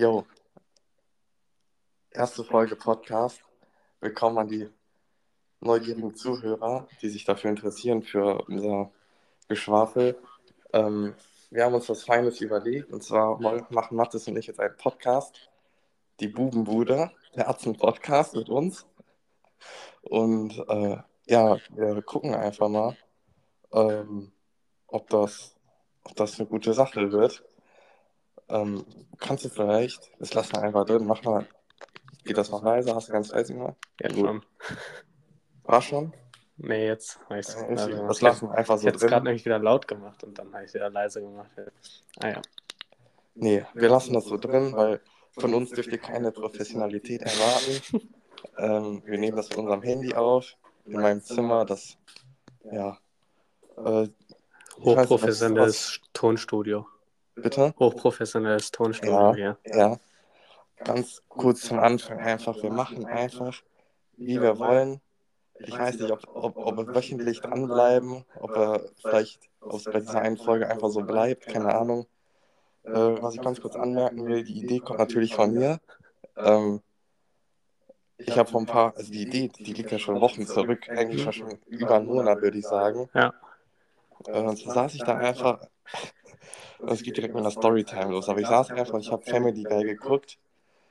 Jo. Erste Folge Podcast. Willkommen an die neugierigen Zuhörer, die sich dafür interessieren, für unser Geschwafel. Ähm, wir haben uns was Feines überlegt und zwar machen Mathis und ich jetzt einen Podcast. Die Bubenbude, der Atzen-Podcast mit uns. Und äh, ja, wir gucken einfach mal, ähm, ob, das, ob das eine gute Sache wird. Ähm, kannst du vielleicht, das lassen wir einfach drin, mach mal, geht das noch leise? Hast du ganz leise gemacht? Ja, schon. War schon? Nee, jetzt habe ich es leise das lassen wir einfach Ich so hätte es gerade nämlich wieder laut gemacht und dann habe ich es wieder leise gemacht. Ah ja. Nee, wir lassen das so drin, weil von uns dürft ihr keine Professionalität erwarten. ähm, wir nehmen das mit unserem Handy auf, in meinem Zimmer, das, ja, äh, ich Hochprofessionelles Tonstudio. Bitte? Hochprofessionelles Tonstudio Ja, hier. ja. Ganz kurz zum Anfang einfach, wir machen einfach, wie wir wollen. Ich weiß nicht, ob, ob, ob wir wöchentlich dranbleiben, ob er vielleicht aus, bei dieser einen Folge einfach so bleibt, keine Ahnung. Äh, was ich ganz kurz anmerken will, die Idee kommt natürlich von mir. Ähm, ich habe vor ein paar, also die Idee, die liegt ja schon Wochen zurück, eigentlich schon, schon über einen Monat, würde ich sagen. Ja. Äh, und so saß ich da einfach, es geht direkt mit einer Storytime los, aber ich saß einfach ich habe Family Guy geguckt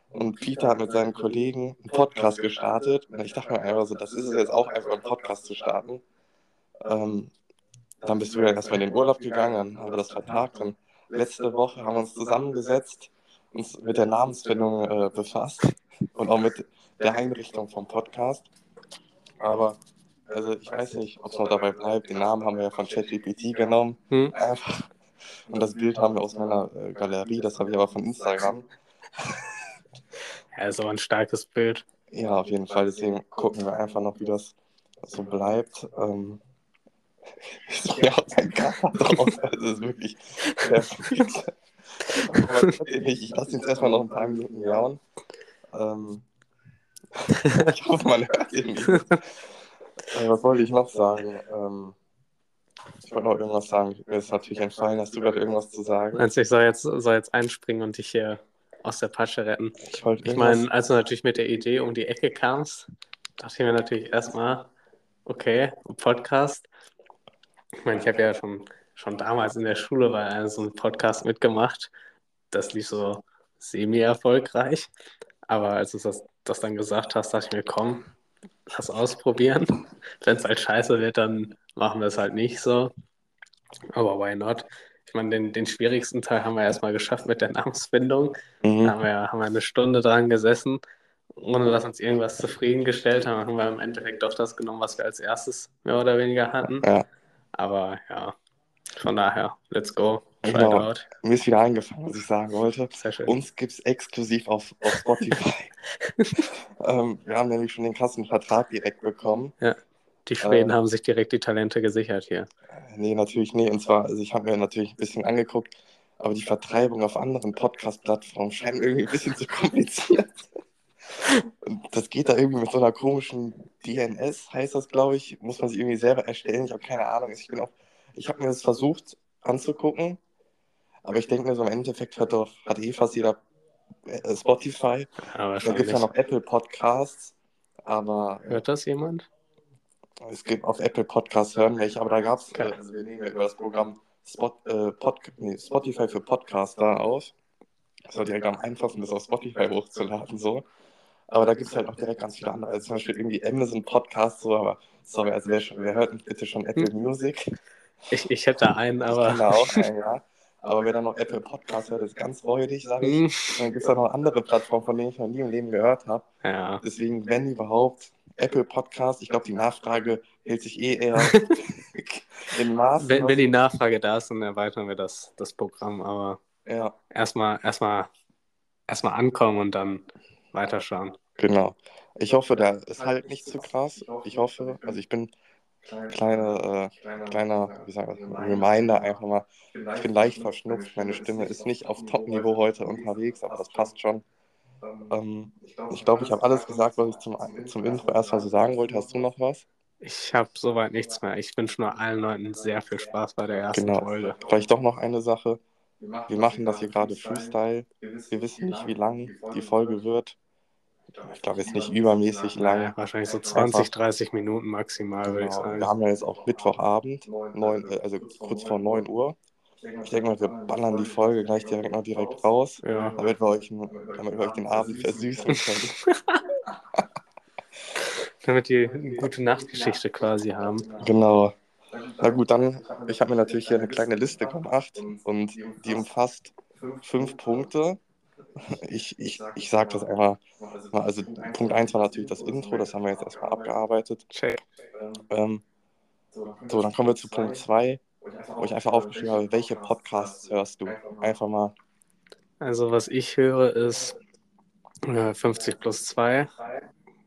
und Peter hat mit seinen Kollegen einen Podcast gestartet und ich dachte mir einfach so, das ist es jetzt auch einfach, einen Podcast zu starten. Ähm, dann bist du ja erstmal in den Urlaub gegangen, dann haben wir das vertagt und letzte Woche haben wir uns zusammengesetzt, uns mit der Namensfindung äh, befasst und auch mit der Einrichtung vom Podcast. Aber also ich weiß nicht, ob es noch dabei bleibt. Den Namen haben wir ja von ChatGPT genommen. Hm? Einfach. Und das Bild haben wir aus meiner äh, Galerie, das habe ich aber von Instagram. Ja, ist aber ein starkes Bild. Ja, auf jeden Fall. Deswegen gucken wir einfach noch, wie das so bleibt. Ähm, ist mir auch ein Körper drauf. Das ist wirklich perfekt. Ich lasse ihn jetzt erstmal noch ein paar Minuten jauen. Ähm, ich hoffe, man hört ihn nicht. Äh, was wollte ich noch sagen? Ähm, ich wollte noch irgendwas sagen. Mir ist natürlich entfallen. Hast du gerade irgendwas zu sagen? Also ich soll jetzt, soll jetzt einspringen und dich hier aus der Patsche retten. Ich wollte Ich meine, als du natürlich mit der Idee um die Ecke kamst, dachte ich mir natürlich erstmal, okay, Podcast. Ich meine, ich habe ja schon, schon damals in der Schule bei einem so einem Podcast mitgemacht. Das lief so semi-erfolgreich. Aber als du das, das dann gesagt hast, dachte ich mir, komm, lass ausprobieren. Wenn es halt scheiße wird, dann machen wir es halt nicht so. Aber why not? Ich meine, den, den schwierigsten Teil haben wir erstmal geschafft mit der Namensfindung. Da Mhm. haben wir, haben wir eine Stunde dran gesessen, ohne dass uns irgendwas zufriedengestellt haben. Haben wir im Endeffekt doch das genommen, was wir als erstes mehr oder weniger hatten. Ja. Aber ja, von daher, let's go. Genau. Mir ist wieder eingefallen, was ich sagen wollte. Sehr schön. Uns gibt es exklusiv auf, auf Spotify. ähm, wir haben nämlich schon den Kassenvertrag direkt bekommen. Die Schweden äh, haben sich direkt die Talente gesichert hier. Äh, Nee, natürlich nicht. Und zwar, also ich habe mir natürlich ein bisschen angeguckt, aber die Vertreibung auf anderen Podcast-Plattformen scheint irgendwie ein bisschen zu kompliziert. Und das geht da irgendwie mit so einer komischen DNS, heißt das, glaube ich. Muss man sich irgendwie selber erstellen. Ich habe keine Ahnung. Ich bin auch, ich habe mir das versucht anzugucken, aber ich denke mir so im Endeffekt hat doch, hat eh fast jeder äh, Spotify. Aber Da gibt es ja noch Apple Podcasts, aber äh, Hört das jemand? es gibt auf Apple Podcasts hören welche, aber da gab es, Okay. also wir nehmen ja über das Programm Spot, äh, Pod, nee, Spotify für Podcaster auf. Das war direkt am einfachsten, das auf Spotify hochzuladen, so. Aber da gibt es halt auch direkt ganz viele andere, also zum Beispiel irgendwie Amazon Podcast, so, aber sorry, also wer, wer hört nicht bitte schon Apple Music? Ich, ich hätte einen, Ich aber. kenne auch einen, ja. Aber wer dann noch Apple Podcast hört, ist ganz räudig, sage ich. Hm, Und dann gibt es auch noch andere Plattformen, von denen ich noch nie im Leben gehört habe. ja, Deswegen, wenn überhaupt, Apple Podcast, ich glaube, die Nachfrage hält sich eh eher in Maßen. wenn, wenn die Nachfrage da ist, dann erweitern wir das, das Programm. Aber ja, erstmal erstmal erstmal ankommen und dann weiterschauen. genau. Ich hoffe, da ist halt nicht zu krass. Ich hoffe, also ich bin kleine, äh, kleiner, wie sagen Reminder einfach mal. Ich bin leicht verschnupft, meine Stimme ist nicht auf Top-Niveau heute unterwegs, aber das passt schon. Ähm, ich glaube, ich habe alles gesagt, was ich zum, zum Intro erstmal so sagen wollte. Hast du noch was? Ich habe soweit nichts mehr. Ich wünsche nur allen Leuten sehr viel Spaß bei der ersten Genau. Folge. Vielleicht doch noch eine Sache. wir machen das hier gerade Freestyle. Wir wissen nicht, wie lang die Folge wird. Ich glaube jetzt nicht übermäßig lang. Naja, wahrscheinlich so 20, 30 Minuten maximal, würde ich Genau. sagen. Wir haben ja jetzt auch Mittwochabend, neun, äh, also kurz vor 9 Uhr. Ich denke mal, wir ballern die Folge gleich direkt noch direkt raus, Ja. damit wir euch, damit wir euch den Abend versüßen können. Damit die eine gute Nachtgeschichte quasi haben. Genau. Na gut, dann, ich habe mir natürlich hier eine kleine Liste gemacht und die umfasst fünf Punkte. Ich, ich, ich sage das einmal, mal, also Punkt 1 war natürlich das Intro, das haben wir jetzt erstmal abgearbeitet. Check. Ähm, so, dann kommen wir zu Punkt 2, wo ich einfach aufgeschrieben habe, welche Podcasts hörst du? Einfach mal, Also, was ich höre, ist äh, 50 plus 2.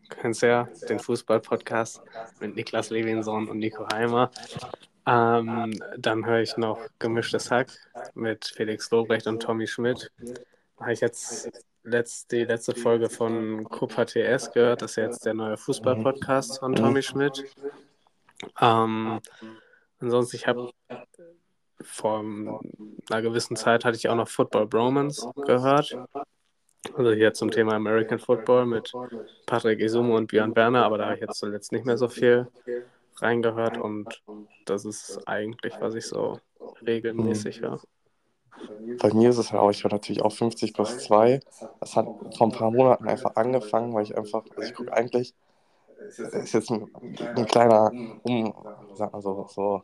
Kennst ja den Fußball-Podcast mit Niklas Levinson und Nico Heimer. Ähm, dann höre ich noch Gemischtes Hack mit Felix Lobrecht und Tommy Schmidt. Habe ich jetzt letzt, die letzte Folge von Copa TS gehört. Das ist jetzt der neue Fußball-Podcast von Tommy Schmidt. Ähm, ansonsten, ich habe vor einer gewissen Zeit hatte ich auch noch Football Bromance gehört. Also hier zum Thema American Football mit Patrick Isumo und Björn Werner, aber da habe ich jetzt zuletzt nicht mehr so viel reingehört und das ist eigentlich, was ich so regelmäßig höre. Bei mir ist es ja auch, ich höre natürlich auch 50 plus 2. Das hat vor ein paar Monaten einfach angefangen, weil ich einfach, also ich gucke eigentlich, ist jetzt ein, ein kleiner, um, sag mal so, so,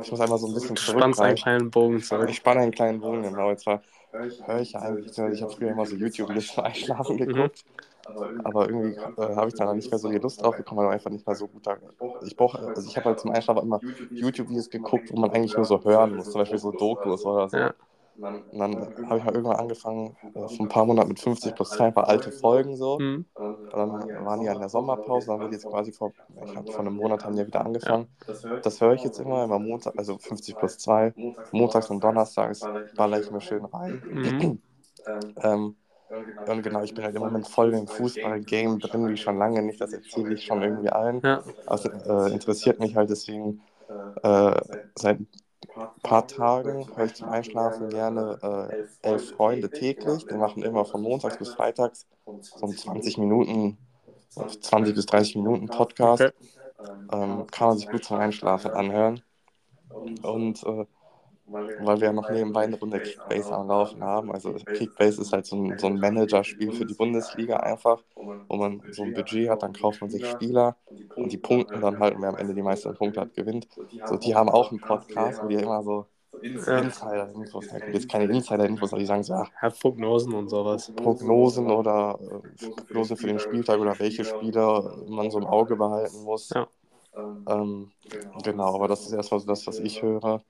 ich muss einmal so ein bisschen spannst einen kleinen Bogen zurück. Ich spanne einen kleinen Bogen, genau. Zwar höre ich ja eigentlich, ich habe früher immer so YouTube-Videos zum Einschlafen geguckt. Aber irgendwie äh, habe ich da dann nicht mehr so die Lust drauf bekommen, weil einfach nicht mehr so gut da. Ich brauche, also ich habe halt zum Einschlafen immer YouTube-Videos geguckt, wo man eigentlich nur so hören muss, zum Beispiel so Dokus oder so. Ja. Und dann habe ich mal irgendwann angefangen, äh, vor ein paar Monaten mit 50 plus 2 ein paar alte Folgen so. Hm. Und dann waren die ja in der Sommerpause, dann wurde jetzt quasi vor, ich glaube, vor einem Monat haben die ja wieder angefangen. Das höre ich jetzt immer, immer Montag, also 50 plus 2. Montags und Donnerstags baller ich mir schön rein. Mhm. Ähm, und genau, ich bin halt im Moment voll im Fußball-Game drin, wie schon lange nicht. Das erzähle ich schon irgendwie allen. Ja. Es äh, interessiert mich halt deswegen äh, seit ein paar Tagen höre ich zum Einschlafen gerne äh, elf Freunde täglich. Die machen immer von montags bis freitags so um 20 Minuten, 20 bis 30 Minuten Podcast. Okay. Ähm, kann man sich gut zum Einschlafen anhören. Und äh, weil wir ja noch nebenbei eine Runde Kickbase am Laufen haben. Also Kickbase ist halt so ein, so ein Managerspiel für die Bundesliga einfach, wo man so ein Budget hat, dann kauft man sich Spieler und die punkten dann halt, und wer am Ende die meisten Punkte hat, gewinnt. So, die haben auch einen Podcast, wo die immer so. Insider-Infos, ja, jetzt keine Insider-Infos, aber die sagen so, ja, Prognosen und sowas. Prognosen oder äh, Prognosen für den Spieltag oder welche Spieler man so im Auge behalten muss. Ja. Ähm, genau, aber das ist erstmal so das, was ich höre.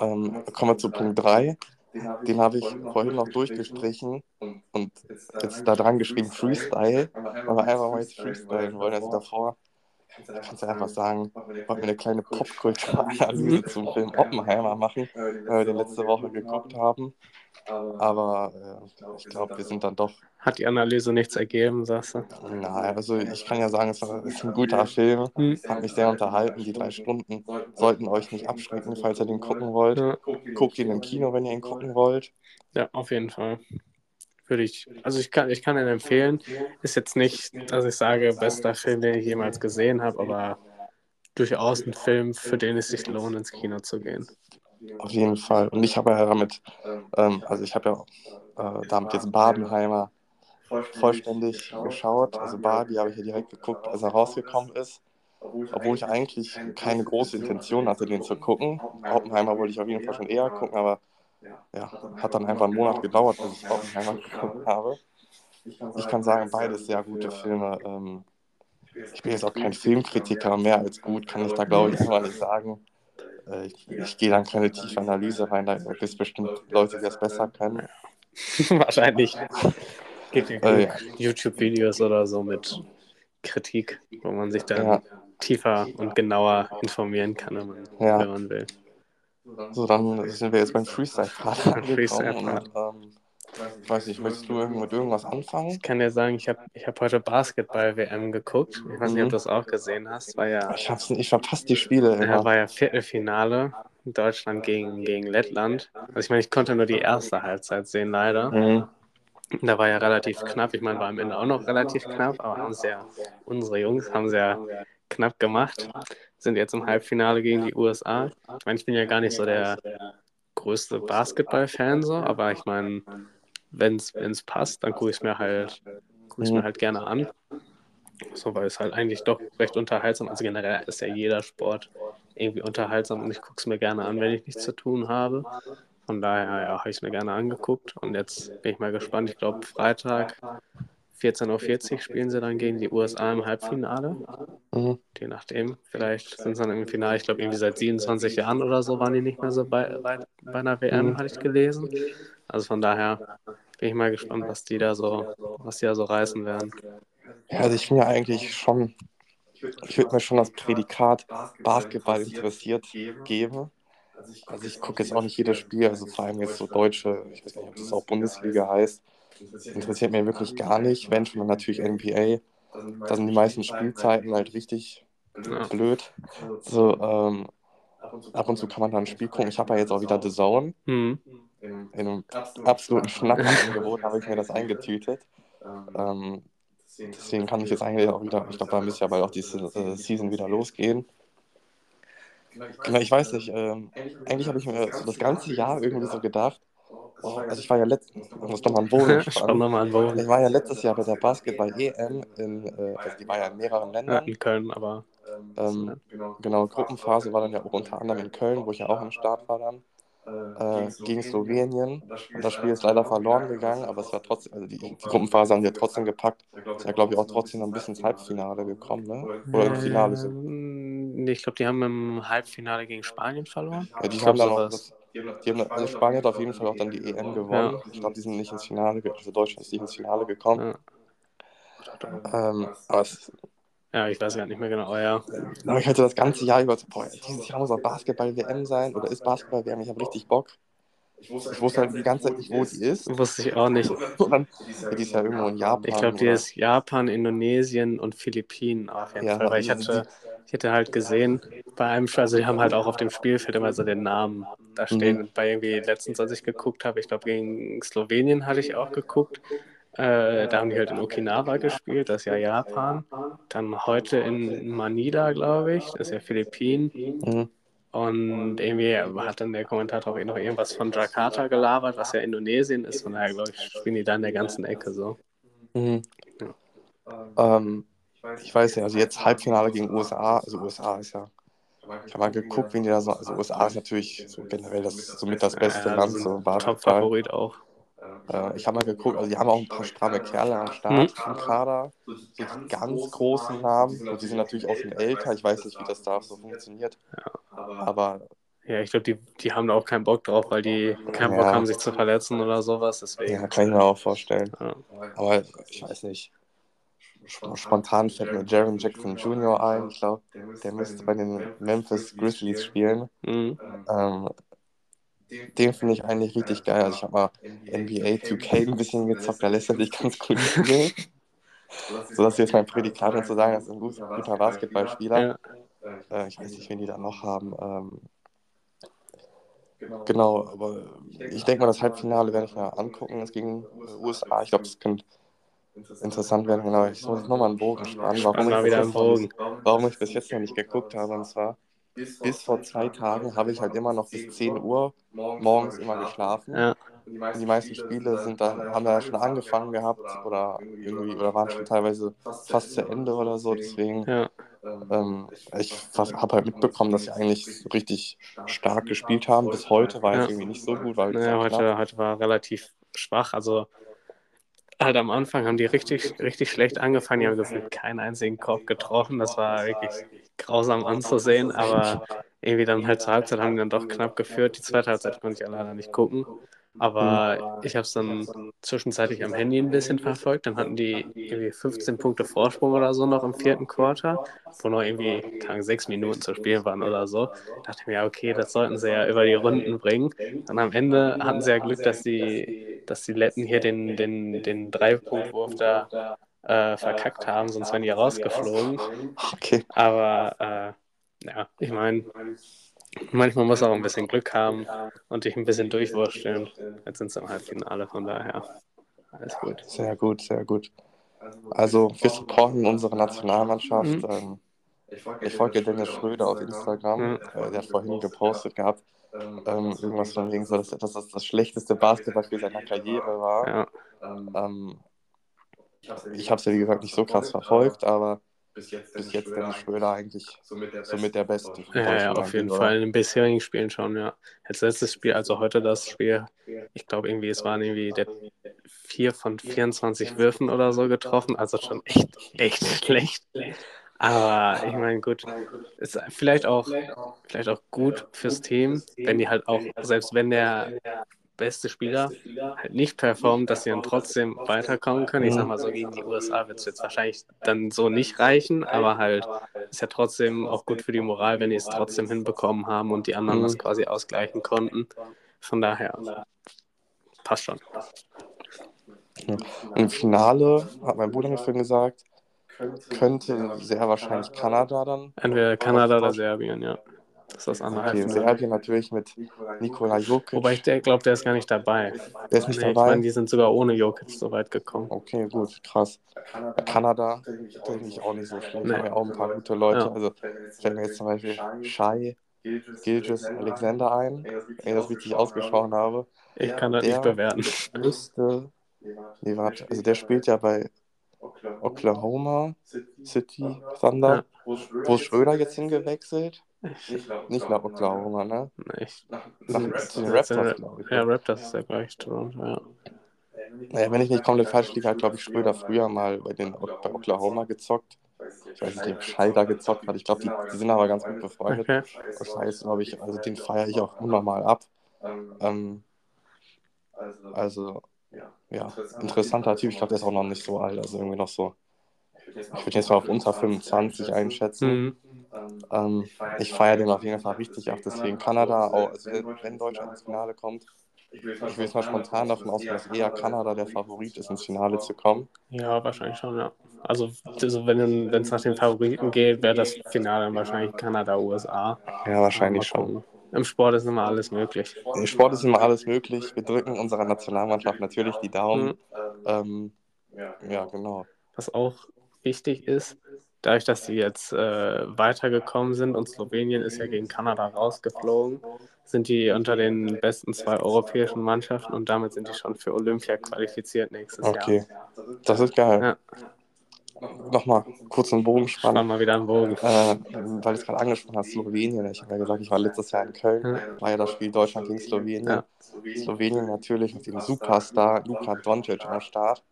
Ähm, kommen wir zu Punkt 3. Den habe ich vorhin noch durchgestrichen und jetzt da dran geschrieben Freestyle, weil wir einfach mal jetzt freestylen wollen. Also davor kannst du einfach sagen, wollten wir eine kleine Popkulturanalyse zum Film Oppenheimer machen, weil wir den letzte Woche geguckt haben. Aber äh, ich glaube, wir sind dann doch Hat die Analyse nichts ergeben, sagst du? Na, also ich kann ja sagen, es war- es ist ein guter Film. Hm. Hat mich sehr unterhalten. Die drei Stunden sollten euch nicht abschrecken, falls ihr den gucken wollt. Ja. Guckt ihn im Kino, wenn ihr ihn gucken wollt. Ja, auf jeden Fall. Würde ich, also ich kann, ich kann ihn empfehlen. Ist jetzt nicht, dass ich sage, bester Film, den ich jemals gesehen habe, aber durchaus ein Film, für den es sich lohnt, ins Kino zu gehen. Auf jeden Fall. Und ich habe ja damit, ähm, also ich habe ja äh, damit jetzt Barbenheimer vollständig geschaut. Also Barbie habe ich ja direkt geguckt, als er rausgekommen ist. Obwohl ich eigentlich keine große Intention hatte, den zu gucken. Oppenheimer wollte ich auf jeden Fall schon eher gucken, aber ja, hat dann einfach einen Monat gedauert, bis ich Oppenheimer geguckt habe. Ich kann sagen, beides sehr gute Filme. Ähm, ich bin jetzt auch kein Filmkritiker, mehr als gut kann ich da glaube ich einfach nicht sagen. Äh, ich, ich gehe dann keine tiefe Analyse rein, da gibt es bestimmt Leute, die das besser können. Wahrscheinlich. Gibt ja Äh, YouTube-Videos oder so mit Kritik, wo man sich dann Ja. tiefer und genauer informieren kann, wenn man, Ja. wenn man will. So, dann sind wir jetzt beim Freestyle-Part. Freestyle-Part. Ähm, ich weiß nicht, möchtest du mit irgendwas anfangen? Ich kann dir sagen, ich habe ich hab heute Basketball-WM geguckt. Ich weiß nicht, ob Mhm. du das auch gesehen hast. War ja, Ich, hab's, ich verpasse die Spiele ja, immer. war ja Viertelfinale. Deutschland gegen, gegen Lettland. Also ich meine, ich konnte nur die erste Halbzeit sehen, leider. Mhm. Da war ja relativ knapp. Ich meine, war am Ende auch noch relativ knapp, aber haben ja, unsere Jungs haben sie ja knapp gemacht. Sind jetzt im Halbfinale gegen die USA. Ich meine, ich bin ja gar nicht so der größte Basketball-Fan, so, aber ich meine, wenn es passt, dann gucke ich es mir halt, gucke ich mir halt gerne an. So, weil es halt eigentlich doch recht unterhaltsam Also generell ist ja jeder Sport irgendwie unterhaltsam und ich gucke es mir gerne an, wenn ich nichts zu tun habe. Von daher ja, habe ich es mir gerne angeguckt und jetzt bin ich mal gespannt. Ich glaube, Freitag 14.40 Uhr spielen sie dann gegen die USA im Halbfinale. Mhm. Je nachdem, vielleicht sind sie dann im Finale. Ich glaube, irgendwie seit 27 Jahren oder so waren die nicht mehr so bei, bei, bei einer WM, mhm. hatte ich gelesen. Also von daher bin ich mal gespannt, was die da so, was die da so reißen werden. Ja, also ich finde ja eigentlich schon, ich würde mir schon das Prädikat Basketball interessiert geben. Also ich gucke jetzt auch nicht jedes Spiel, also vor allem jetzt so deutsche, ich weiß nicht, ob das auch Bundesliga heißt, interessiert mir wirklich gar nicht. Wenn schon natürlich NBA, da sind die meisten Spielzeiten halt richtig blöd. So, ähm, ab und zu kann man da ein Spiel gucken. Ich habe ja jetzt auch wieder The Zone. Mhm. In, in einem absoluten Schnapperangebot habe ich mir das eingetütet. Ähm, deswegen kann ich jetzt eigentlich auch wieder, ich glaube, da müsste ja bald auch die äh, Season wieder losgehen. Genau, ich weiß nicht. Ähm, eigentlich habe ich mir so das ganze Jahr irgendwie so gedacht, oh, also ich war ja letztes, ich muss nochmal einen Bogen spannen. noch mal einen Bogen. Ich war ja letztes Jahr bei der Basketball-EM in, äh, also die war ja in mehreren Ländern. Ja, in Köln, aber. Ähm, genau, Gruppenphase war dann ja auch unter anderem in Köln, wo ich ja auch am Start war dann. Äh, gegen Slowenien. Und das Spiel ist leider verloren gegangen, aber es war trotzdem, also die, die Gruppenphase haben sie ja trotzdem gepackt. Ist ja, glaube ich, auch trotzdem noch ein bisschen ins Halbfinale gekommen, ne? Oder im Finale so. Nee, ich glaube, die haben im Halbfinale gegen Spanien verloren. Ja, die haben dann auch das, die haben, also Spanien hat auf jeden Fall auch dann die EM gewonnen. Ja. Ich glaube, die sind nicht ins Finale, also Deutschland ist nicht ins Finale gekommen. Ja. Ähm, aber es, ja, ich weiß gar nicht mehr genau, aber ja. Aber ich hatte das ganze Jahr über so, boah, dieses Jahr muss auch Basketball-WM sein oder ist Basketball-WM, ich habe richtig Bock. Ich wusste, ich wusste halt die ganze Zeit nicht, wo die ist. Wusste ich auch nicht. Und dann, die ist ja irgendwo in Japan. Ich glaube, die ist Japan, Indonesien und Philippinen auf jeden ja, Fall. Weil ich hatte, ich hatte halt gesehen, bei einem Spiel, also die haben halt auch auf dem Spielfeld immer so den Namen da stehen. Mhm. Bei irgendwie letztens, als ich geguckt habe, ich glaube, gegen Slowenien hatte ich auch geguckt. Äh, da haben die halt in Okinawa gespielt, das ist ja Japan. Dann heute in Manila, glaube ich, das ist ja Philippinen. Mhm. Und irgendwie hat dann der Kommentator auch noch irgendwas von Jakarta gelabert, was ja Indonesien ist. Von daher, glaube ich, spielen die da in der ganzen Ecke so. Mhm. Ja. Ähm, ich weiß ja, also jetzt Halbfinale gegen USA, also USA ist ja. Ich habe mal geguckt, wen die da so. Also USA ist natürlich so generell das somit das beste ja, Land, so Top-Favorit auch. Äh, ich habe mal geguckt, also die haben auch ein paar stramme Kerle am Start mhm. im Kader. So die ganz großen Namen. Und die sind natürlich auch schon älter. Ich weiß nicht, wie das da so funktioniert. Ja. Aber. Ja, ich glaube, die, die haben da auch keinen Bock drauf, weil die keinen Bock haben, sich zu verletzen oder sowas. Deswegen. Ja, kann ich mir auch vorstellen. Ja. Aber ich weiß nicht. Spontan fällt mir Jaron Jackson Jr. ein. Ich glaube, der müsste bei den Memphis Grizzlies spielen. Mhm. Ähm, den finde ich eigentlich richtig geil. Also ich habe mal NBA 2K ein bisschen gezockt, da lässt er sich ganz gut spielen. so dass jetzt mein Prädikat um zu sagen, das ist ein guter, guter Basketballspieler. Äh, ich weiß nicht, wen die da noch haben. Ähm, genau, aber ich denke mal, das Halbfinale werde ich mir angucken. Es gegen USA. Ich glaube, es könnte interessant werden. Genau, ich muss nochmal einen Bogen spannen, warum, ich bis, Bogen. warum ich bis jetzt noch nicht geguckt habe. Und zwar bis vor zwei Tagen habe ich halt immer noch bis 10 Uhr morgens immer geschlafen. Ja. Und die meisten Spiele sind dann, haben da schon angefangen gehabt oder irgendwie oder waren schon teilweise fast zu Ende oder so. Deswegen, ja. ähm, ich habe halt mitbekommen, dass sie eigentlich richtig stark gespielt haben. Bis heute war es irgendwie nicht so gut. Weil ja, heute, heute war relativ schwach. Also halt am Anfang haben die richtig, richtig schlecht angefangen. Die haben gefühlt keinen einzigen Korb getroffen. Das war wirklich grausam anzusehen, aber irgendwie dann halt zur Halbzeit haben die dann doch knapp geführt. Die zweite Halbzeit konnte ich ja leider nicht gucken. Aber ich habe es dann zwischenzeitlich am Handy ein bisschen verfolgt. Dann hatten die irgendwie 15 Punkte Vorsprung oder so noch im vierten Quarter, wo noch irgendwie keine sechs Minuten zu spielen waren oder so. Da dachte ich mir, ja, okay, das sollten sie ja über die Runden bringen. Dann am Ende hatten sie ja Glück, dass die, dass die Letten hier den, den, den Dreipunktwurf da äh, verkackt haben, sonst wären die rausgeflogen. Okay. Aber äh, ja, ich meine, Manchmal muss auch ein bisschen Glück haben und dich ein bisschen durchwursteln. Jetzt sind es im Halbfinale, von daher alles gut. Sehr gut, sehr gut. Also wir supporten unsere Nationalmannschaft. Mhm. Ähm, ich folge Dennis Schröder auf Instagram. Ja. Äh, der hat vorhin gepostet gehabt, ähm, irgendwas von wegen so, dass das das, das schlechteste Basketballspiel seiner Karriere war. Ja, Ähm, ich habe es ja wie gesagt nicht so krass verfolgt, aber bis jetzt Dennis Schröder eigentlich somit der Beste. von ja, ja Deutschland auf jeden eigentlich, Fall in den bisherigen Spielen schon, ja. Als letztes Spiel, also heute das Spiel, ich glaube irgendwie, es waren irgendwie der 4 von 24 Würfen oder so getroffen, also schon echt, echt schlecht. Aber ich meine, gut, ist vielleicht auch, vielleicht auch gut fürs Team, wenn die halt auch, selbst wenn der beste Spieler halt nicht performt, dass sie dann trotzdem weiterkommen können. Ich sag mal so, gegen die USA wird es jetzt wahrscheinlich dann so nicht reichen, aber halt ist ja trotzdem auch gut für die Moral, wenn die es trotzdem hinbekommen haben und die anderen Mhm. das quasi ausgleichen konnten. Von daher passt schon. Ja. Im Finale, hat mein Bruder mir vorhin gesagt, könnte sehr wahrscheinlich Kanada dann. Entweder Kanada oder Serbien, ja. Das ist das andere Okay. Serbien natürlich mit Nikola Jokic. Wobei ich glaube, der ist gar nicht dabei. Der ist nicht Nee, ich dabei. meine, die sind sogar ohne Jokic so weit gekommen. Okay, gut, krass. Kanada denke ich auch nicht so schlecht. Nee. Haben ja auch ein paar gute Leute. Ja. Also fällt mir jetzt zum Beispiel Shai Gilgis Alexander ein, wenn ich das richtig ausgesprochen habe. Ich kann das Der- nicht bewerten. Müsste. Nee, warte. Also der spielt ja bei Oklahoma City Thunder. Wo ist Schröder jetzt hingewechselt? Nicht nach Oklahoma, ne? Nee, ich, Nach, zu den Raptors, glaube ich. Ja, Raptors ist ja gleich Toronto, ja. Naja, wenn ich nicht komplett falsch liege, hat, glaube ich, Schröder früher mal bei, den, bei Oklahoma gezockt. Ich weiß nicht, ob da gezockt hat. Ich glaube, die, die sind aber ganz gut befreundet. Okay. Ist, glaube ich, also den feiere ich auch unnormal ab. Ähm, also, ja, interessanter Typ. Ich glaube, der ist auch noch nicht so alt. Also irgendwie noch so, ich würde jetzt mal auf unter 25 einschätzen. Mhm. Ähm, ich feiere den auf jeden Fall richtig ab. Deswegen Kanada, auch, also wenn, Deutschland ins Finale kommt, ich will jetzt mal spontan davon ausgehen, dass eher Kanada der Favorit ist, ins Finale zu kommen. Ja, wahrscheinlich schon, ja. Also, also wenn es nach den Favoriten geht, wäre das Finale dann wahrscheinlich Kanada, USA. Ja, wahrscheinlich schon. Im Sport ist immer alles möglich. Im Sport ist immer alles möglich. Wir drücken unserer Nationalmannschaft natürlich die Daumen. Mhm. Ähm, ja, genau. Was auch wichtig ist, dadurch, dass sie jetzt äh, weitergekommen sind und Slowenien ist ja gegen Kanada rausgeflogen, sind die unter den besten zwei europäischen Mannschaften und damit sind die schon für Olympia qualifiziert nächstes Okay, das ist geil. Jahr. Ja, Nochmal kurz einen Bogen spann spannen. mal wieder einen Bogen. Äh, weil du es gerade angesprochen hast, Slowenien. Ich habe ja gesagt, ich war letztes Jahr in Köln. Ja. War ja das Spiel Deutschland gegen Slowenien. Ja. Slowenien natürlich mit dem Superstar Luka Doncic am Start.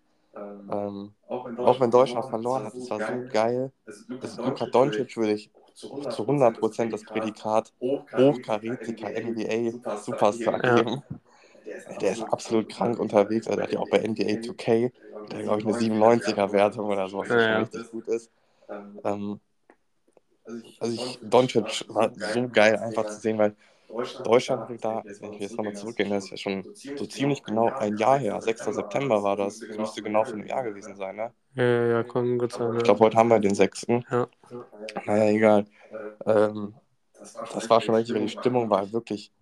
Ähm, auch wenn Deutschland verloren hat, es war so geil. Also Luka Doncic würde ich zu 100% das Prädikat hochkarätiger NBA Superstar Ja. geben. Der ist absolut krank unterwegs. Also, der hat ja auch bei NBA 2K, der glaube ich eine 97er Wertung oder so, was Ja, schon ja. richtig gut ist. Ähm, also ich, Doncic war so geil einfach zu sehen, weil Deutschland da, wenn ich jetzt nochmal zurückgehe, das ist ja schon so ziemlich genau ein Jahr her. 6. September war das. Das müsste genau vor einem Jahr gewesen sein, ne? Ja, ja, ja, kann gut sein. Ich glaube, heute haben wir den 6. Ja. Naja, egal. Ähm, das war schon richtig, die Stimmung war wirklich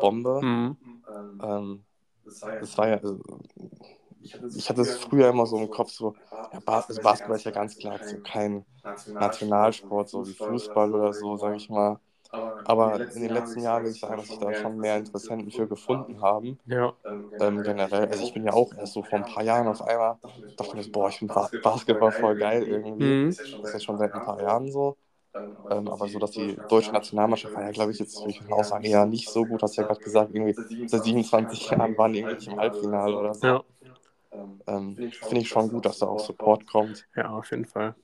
Bombe. Mhm. Ähm, das war ja, also, ich hatte es früher immer so im Kopf, so, ja, Bas also Basketball ist ja ganz klar so kein Nationalsport, so wie Fußball oder so, sage ich mal. Aber in den letzten Jahren würde ich sagen, dass sich da schon mehr Interessenten für gefunden haben. Ja. Ähm, generell, also ich bin ja auch erst so vor ein paar Jahren auf einmal, dachte mir so, boah, ich finde Bas Basketball voll geil irgendwie. Mhm. Das ist ja schon seit ein paar Jahren so. Ähm, aber so, dass die deutsche Nationalmannschaft war ja, glaube ich, jetzt, würde ich auch sagen, eher nicht so gut. Hast du ja gerade gesagt, irgendwie seit 27 Jahren waren die irgendwie nicht im Halbfinale oder so. Ja. Ähm, Finde ich schon gut, dass da auch Support kommt. Ja, auf jeden Fall.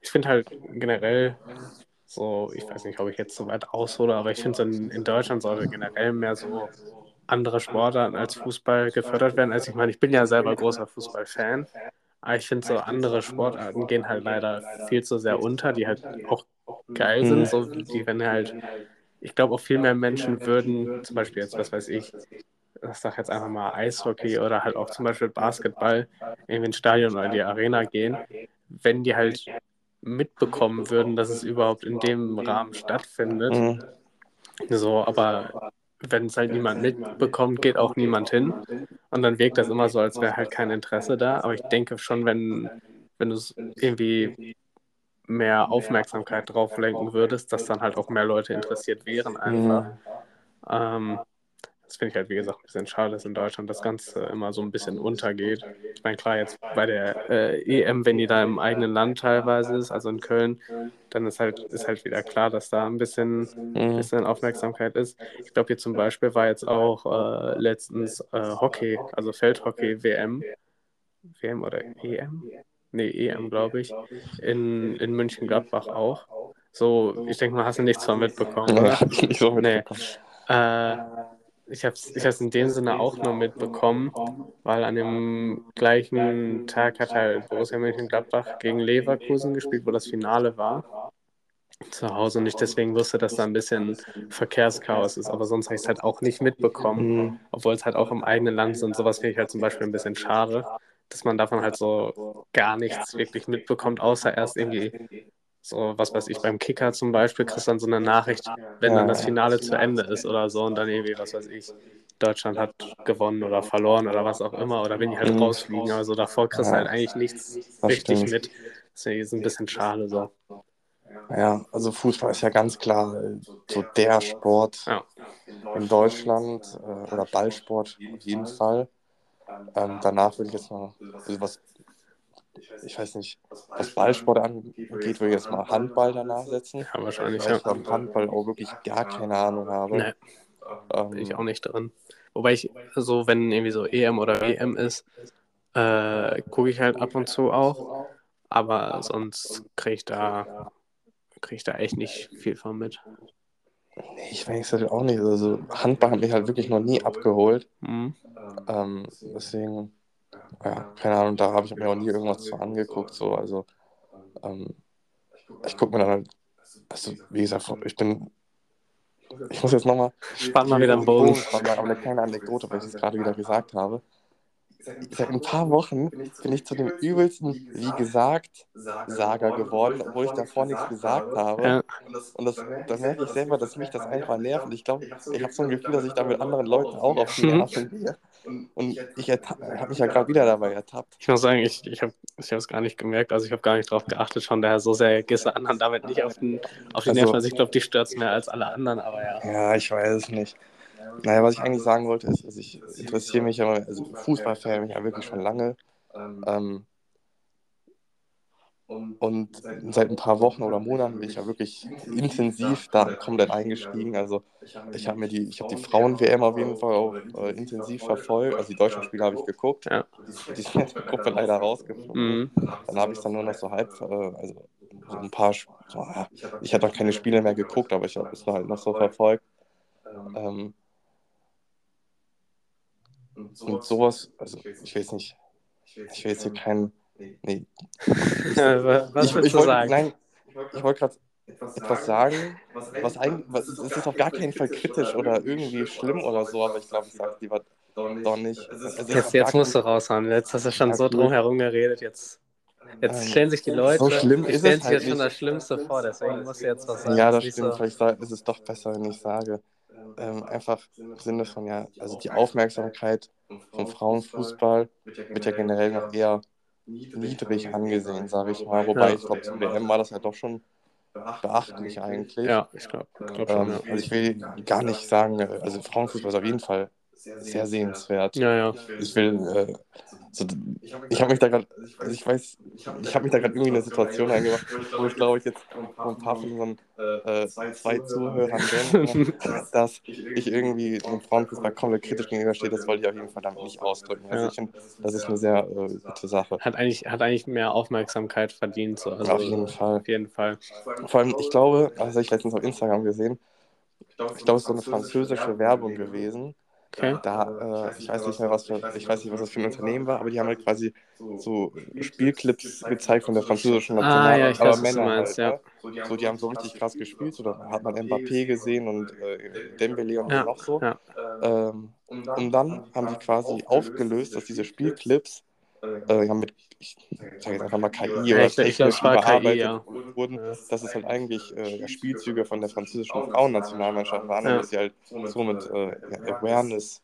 Ich finde halt generell so, ich weiß nicht, ob ich jetzt so weit aushole, aber ich finde, in, in Deutschland sollte generell mehr so andere Sportarten als Fußball gefördert werden. Also ich meine, ich bin ja selber großer Fußballfan, aber ich finde, so andere Sportarten gehen halt leider viel zu sehr unter, die halt auch geil sind. So, die wenn halt, ich glaube auch viel mehr Menschen würden, zum Beispiel jetzt, was weiß ich, ich sag jetzt einfach mal Eishockey oder halt auch zum Beispiel Basketball, irgendwie ins Stadion oder in die Arena gehen, wenn die halt mitbekommen würden, dass es überhaupt in dem Rahmen stattfindet. Mhm. So, aber wenn es halt niemand mitbekommt, geht auch niemand hin. Und dann wirkt das immer so, als wäre halt kein Interesse da. Aber ich denke schon, wenn, wenn du es irgendwie mehr Aufmerksamkeit drauf lenken würdest, dass dann halt auch mehr Leute interessiert wären einfach. Mhm. Ähm, das finde ich halt, wie gesagt, ein bisschen schade, dass in Deutschland das Ganze immer so ein bisschen untergeht. Ich meine, klar, jetzt bei der äh, EM, wenn die da im eigenen Land teilweise ist, also in Köln, dann ist halt, ist halt wieder klar, dass da ein bisschen, Mhm. bisschen Aufmerksamkeit ist. Ich glaube, hier zum Beispiel war jetzt auch äh, letztens äh, Hockey, also Feldhockey-WM. WM oder EM? Nee, EM, glaube ich. In, in München-Gladbach auch. So, ich denke mal, hast du nichts von mitbekommen, Nee, oder? nicht so Nee. mitbekommen. Äh, ich habe es ich hab's in dem Sinne auch nur mitbekommen, weil an dem gleichen Tag hat halt Borussia Mönchengladbach gegen Leverkusen gespielt, wo das Finale war. Zu Hause und ich deswegen wusste, dass da ein bisschen Verkehrschaos ist, aber sonst habe ich es halt auch nicht mitbekommen, Mhm. obwohl es halt auch im eigenen Land ist und sowas finde ich halt zum Beispiel ein bisschen schade, dass man davon halt so gar nichts wirklich mitbekommt, außer erst irgendwie so, was weiß ich, beim Kicker zum Beispiel kriegst du dann so eine Nachricht, wenn dann das Finale zu Ende ist oder so und dann irgendwie, was weiß ich, Deutschland hat gewonnen oder verloren oder was auch immer oder wenn die halt Mhm. rausfliegen, also davor kriegst du halt eigentlich nichts das richtig stimmt. mit. Deswegen ist ein bisschen schade so. Ja, also Fußball ist ja ganz klar äh, so der Sport Ja. in Deutschland äh, oder Ballsport auf jeden Fall. Ähm, danach würde ich jetzt mal, also was, ich weiß nicht, was Ballsport angeht, würde ich jetzt mal Handball danach setzen. Ja, wahrscheinlich, Weil ja. ich beim Handball auch wirklich gar keine Ahnung habe. Nee, Ähm, bin ich auch nicht drin. Wobei ich so, wenn irgendwie so EM oder WM ist, äh, gucke ich halt ab und zu auch. Aber sonst kriege ich da kriege ich da echt nicht viel von mit. Nee, ich weiß das auch nicht. Also Handball hat mich halt wirklich noch nie abgeholt. Mhm. Ähm, deswegen, ja, keine Ahnung, da habe ich mir auch nie irgendwas zu angeguckt. So, also ähm, ich gucke mir dann halt, also wie gesagt, ich bin, ich muss jetzt nochmal Spann mal wieder einen Bogen. spannen, aber eine kleine Anekdote, weil ich es gerade wieder gesagt habe. Seit ein paar Wochen bin ich zu dem übelsten, wie gesagt, Sager geworden, obwohl ich davor nichts gesagt habe. Ja. Und das, da merke ich selber, dass mich das einfach nervt. Und ich glaube, ich habe so ein Gefühl, dass ich da mit anderen Leuten auch auf die Nerven gehe. Und ich habe mich ja gerade wieder dabei ertappt. Ich muss sagen, ich, ich habe ich es gar nicht gemerkt, also ich habe gar nicht drauf geachtet, schon daher so sehr gehst du anderen damit nicht auf, den, auf die Also- Nerven. Also ich glaube, die stört es mehr als alle anderen, aber ja. Ja, ich weiß es nicht. Naja, was ich eigentlich sagen wollte, ist, also ich interessiere mich ja, also Fußballfan bin ich ja wirklich schon lange. Ähm, und seit ein paar Wochen oder Monaten bin ich ja wirklich intensiv da komplett eingestiegen. Also ich habe mir die, ich habe die Frauen-WM auf jeden Fall auch äh, intensiv verfolgt. Also die deutschen Spiele habe ich geguckt. Ja. Die in der Gruppe leider rausgeflogen. Mhm. Dann habe ich es dann nur noch so halb, äh, also so ein paar, so, ja, ich habe dann keine Spiele mehr geguckt, aber ich habe es halt noch so verfolgt. Ähm, und sowas, also ich weiß nicht, ich will jetzt hier keinen, nee, Was ich, willst ich du wollte, sagen? nein, ich wollte gerade etwas sagen, was eigentlich, was, es ist auf gar keinen Fall kritisch oder irgendwie schlimm oder so, aber ich glaube, ich sage lieber doch nicht. Auf Jetzt, jetzt musst du raushauen. Jetzt hast du schon so drum herum geredet. Jetzt, jetzt stellen sich die Leute, so schlimm ist stellen es sich halt jetzt schon das Schlimmste vor. Deswegen musst du jetzt was sagen. Ja, was das stimmt. so- Vielleicht sa- ist es doch besser, wenn ich sage. Ähm, einfach im Sinne von, ja, also die Aufmerksamkeit vom Frauenfußball wird ja generell noch eher niedrig angesehen, sage ich mal. Wobei Ja. ich glaube, zum WM war das ja doch schon beachtlich eigentlich. Ja, ich glaube glaub schon, Ähm, ja. also ich will gar nicht sagen, äh, also Frauenfußball ist auf jeden Fall sehr sehenswert. Ja, ja. Ich will, äh, so, ich habe mich da gerade, also ich weiß, ich habe mich da gerade irgendwie in eine Situation eingebracht, wo ich glaube ich jetzt von ein paar von unseren äh, zwei Zuhörern denke, dass ich irgendwie dem Frauenfußball komplett kritisch gegenüberstehe. Das wollte ich auf jeden Fall damit nicht ausdrücken. Also Ja. ich finde, das ist eine sehr äh, gute Sache. Hat eigentlich, hat eigentlich mehr Aufmerksamkeit verdient. So. Also, Auf jeden Fall. Auf jeden Fall. Vor allem, ich glaube, das habe ich letztens auf Instagram gesehen, ich glaube, es ist so eine französische Werbung gewesen. Okay. Da, äh, ich weiß nicht mehr, was für, ich weiß nicht, was das für ein Unternehmen war, aber die haben halt quasi so Spielclips gezeigt von der französischen Ah, National, ja, ich aber weiß, Männer meinst, halt, ne? So, die haben so richtig krass gespielt, so, da hat man Mbappé gesehen und äh, Dembele und Ja, noch so. ja. Ähm, und dann haben die quasi aufgelöst, dass diese Spielclips äh, ja, mit, ich sage jetzt einfach mal KI Ja, oder ich, ich glaube, technisch war KI, überarbeitet ja. wurden, Ja. dass es halt eigentlich äh, Spielzüge von der französischen Frauennationalmannschaft waren Ja. und dass sie halt somit äh, ja, Awareness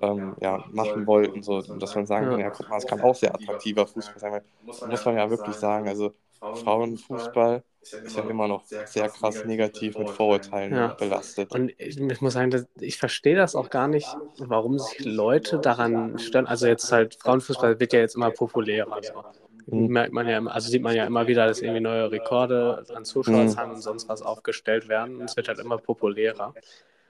ähm, ja, machen wollten, so, und dass man sagen kann, ja, guck mal, es kann auch sehr attraktiver Fußball sein, weil muss man ja wirklich sagen, also Frauenfußball ist ja immer noch sehr krass negativ mit Vorurteilen Ja. belastet. Und ich, ich muss sagen, dass, ich verstehe das auch gar nicht, warum sich Leute daran stören. Also jetzt halt, Frauenfußball wird ja jetzt immer populärer. So. Mhm. Merkt man ja, also sieht man ja immer wieder, dass irgendwie neue Rekorde an Zuschauerzahlen und sonst was aufgestellt werden. Und es wird halt immer populärer.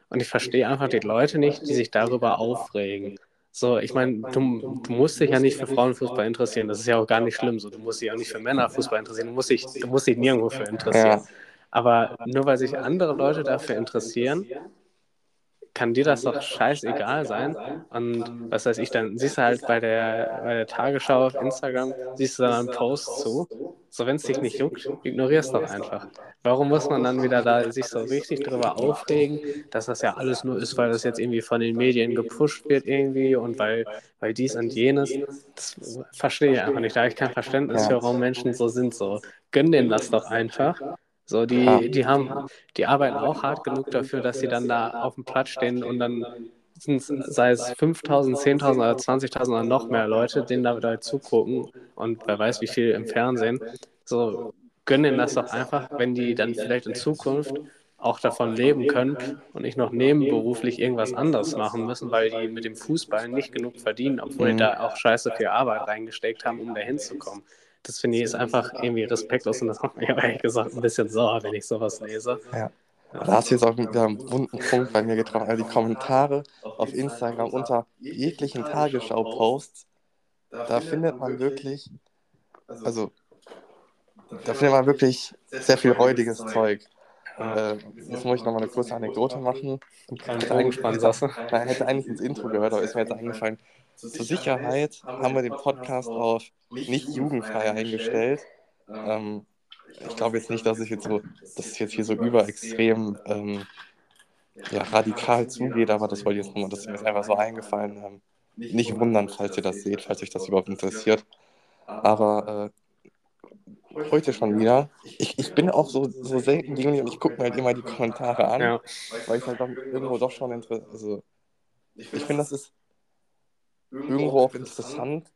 Und ich verstehe einfach die Leute nicht, die sich darüber aufregen. So, ich meine, du, du musst dich ja nicht für Frauenfußball interessieren. Das ist ja auch gar nicht schlimm. So, du musst dich auch nicht für Männerfußball interessieren. Du musst dich, du musst dich nirgendwo für interessieren. Ja. Aber nur weil sich andere Leute dafür interessieren, kann dir das doch scheißegal sein. Und was weiß ich, dann siehst du halt bei der, bei der Tagesschau auf Instagram, siehst du dann einen Post zu. So, wenn es dich nicht juckt, ignorierst doch einfach. Warum muss man dann wieder da sich so richtig drüber aufregen, dass das ja alles nur ist, weil das jetzt irgendwie von den Medien gepusht wird irgendwie und weil, weil dies und jenes. Das verstehe ich einfach nicht. Da habe ich kein Verständnis für, warum Menschen so sind. So, gönn denen das doch einfach. So, die, Ja. die haben, die arbeiten auch hart genug dafür, dass sie dann da auf dem Platz stehen und dann sei es 5.000, 10.000 oder 20.000 oder noch mehr Leute, denen da wieder zugucken und wer weiß wie viel im Fernsehen. So, gönn denen das doch einfach, wenn die dann vielleicht in Zukunft auch davon leben können und nicht noch nebenberuflich irgendwas anderes machen müssen, weil die mit dem Fußball nicht genug verdienen, obwohl die Mhm. da auch scheiße viel Arbeit reingesteckt haben, um da hinzukommen. Das finde ich ist einfach irgendwie respektlos und das macht mich aber ehrlich gesagt ein bisschen sauer, wenn ich sowas lese. Ja. Da hast du jetzt auch wieder einen wunden Punkt bei mir getroffen. Also die Kommentare auf Instagram unter jeglichen Tagesschau-Posts, da findet man wirklich, also da findet man wirklich sehr viel räudiges Zeug. Ja. Äh, jetzt muss ich nochmal eine kurze Anekdote machen. Nein, hätte eigentlich ins Intro gehört, aber ist mir jetzt eingefallen. Zur Sicherheit haben wir den Podcast auf nicht jugendfrei eingestellt. Ähm, ich glaube jetzt nicht, dass ich jetzt so, dass es jetzt hier so überextrem ähm, ja, radikal zugeht, aber das wollte ich jetzt nur, das ist mir jetzt einfach so eingefallen. Ähm, nicht wundern, falls ihr das seht, falls euch das überhaupt interessiert. Aber äh, heute schon wieder. Ich, ich bin auch so, so selten gegen und ich gucke mir halt immer die Kommentare an, Ja. weil ich halt doch irgendwo doch schon interessiert. Also, ich finde, das ist irgendwo auch interessant,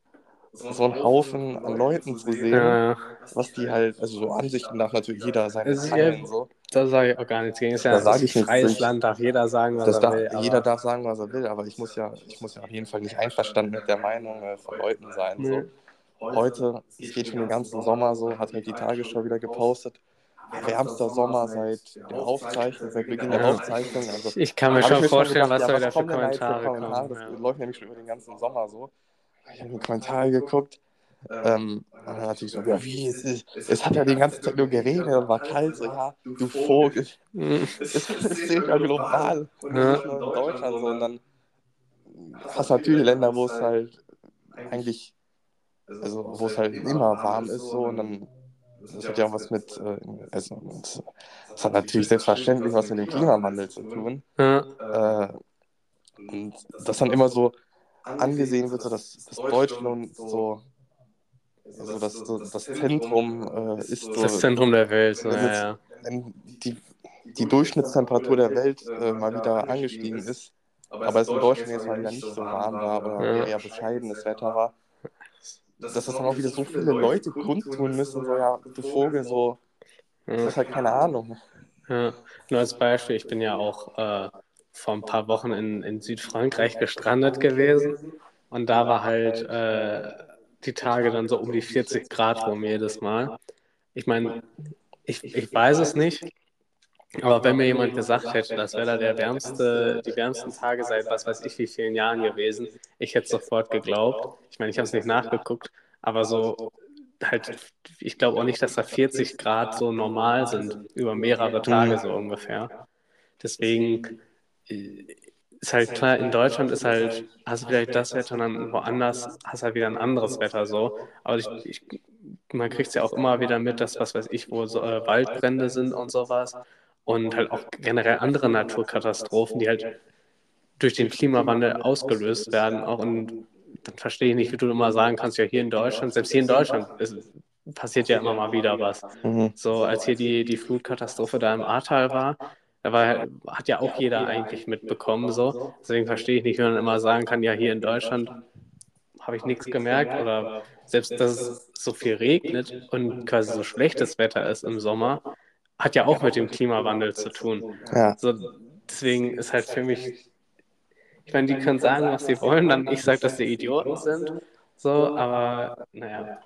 so einen Haufen an Leuten zu sehen, Ja, was die halt, also so Ansichten darf natürlich jeder seine ist teilen, ja- so. Da sage ich auch gar nichts gegen. Es ist ja Da ein freies. Land, darf jeder sagen, was er darf, will. aber- jeder darf sagen, was er will, aber ich muss ja, ich muss ja auf jeden Fall nicht einverstanden mit der Meinung äh, von Leuten sein. Nee. So. Heute, es geht schon den ganzen Sommer so, hat halt die Tagesschau wieder gepostet. Wärmster Sommer seit der Aufzeichnung, seit Beginn der Ja. Aufzeichnung. Also, Ich kann mir ich schon vorstellen, was da ja, für kommen da jetzt Kommentare Kommentare? kommen. Das Ja. läuft nämlich schon über den ganzen Sommer so. Ich habe in Kommentare geguckt. Ähm, und dann natürlich so, ja, wie, es, ist, es hat ja die ganze Zeit nur geregnet und war kalt, so, ja, du Vogel. Es ist ja global und Ja. nicht nur in Deutschland so. Und dann hast du natürlich Länder, wo es halt eigentlich, also wo es halt immer warm ist so und dann das hat ja auch was mit, äh, also und das hat natürlich selbstverständlich was mit dem Klimawandel zu tun. Ja. Äh, und das dann immer so angesehen wird, so dass, dass Deutschland so, so das, so das Zentrum äh, ist. So, Das Zentrum der Welt. So, wenn ja, jetzt- ja. wenn die, die Durchschnittstemperatur der Welt äh, mal wieder angestiegen ist, aber es in Deutschland jetzt mal wieder nicht so warm war oder Ja. eher bescheidenes Wetter war, dass das dann auch wieder so viele Leute kundtun müssen, so ja, du Vogel, so, das Ja. ist halt keine Ahnung. Ja. Nur als Beispiel, ich bin ja auch äh, vor ein paar Wochen in, in Südfrankreich gestrandet gewesen und da war halt äh, die Tage dann so um die 40 Grad rum jedes Mal. Ich meine, ich, ich weiß es nicht, aber wenn mir jemand gesagt hätte, das wäre da der wärmste, die wärmsten Tage seit was weiß ich wie vielen Jahren gewesen, ich hätte sofort geglaubt. Ich meine, ich habe es nicht nachgeguckt, aber so halt, ich glaube auch nicht, dass da 40 Grad so normal sind, über mehrere Tage so ungefähr. Deswegen äh, ist halt klar, in Deutschland ist halt, hast du vielleicht das Wetter und dann woanders hast du halt wieder ein anderes Wetter so. Aber ich, ich, man kriegt es ja auch immer wieder mit, dass, was weiß ich, wo so, äh, Waldbrände sind und sowas. Und halt auch generell andere Naturkatastrophen, die halt durch den Klimawandel ausgelöst werden, auch in dann verstehe ich nicht, wie du immer sagen kannst, ja, hier in Deutschland, selbst hier in Deutschland ist, passiert ja immer mal wieder was. Mhm. So, als hier die, die Flutkatastrophe da im Ahrtal war, da war, hat ja auch jeder eigentlich mitbekommen, so. Deswegen verstehe ich nicht, wie man immer sagen kann, ja, hier in Deutschland habe ich nichts gemerkt oder selbst, dass es so viel regnet und quasi so schlechtes Wetter ist im Sommer, hat ja auch mit dem Klimawandel zu tun. Ja. So, deswegen ist halt für mich, ich meine, die können sagen, was sie wollen, dann ich sage, dass sie Idioten sind, so, aber naja,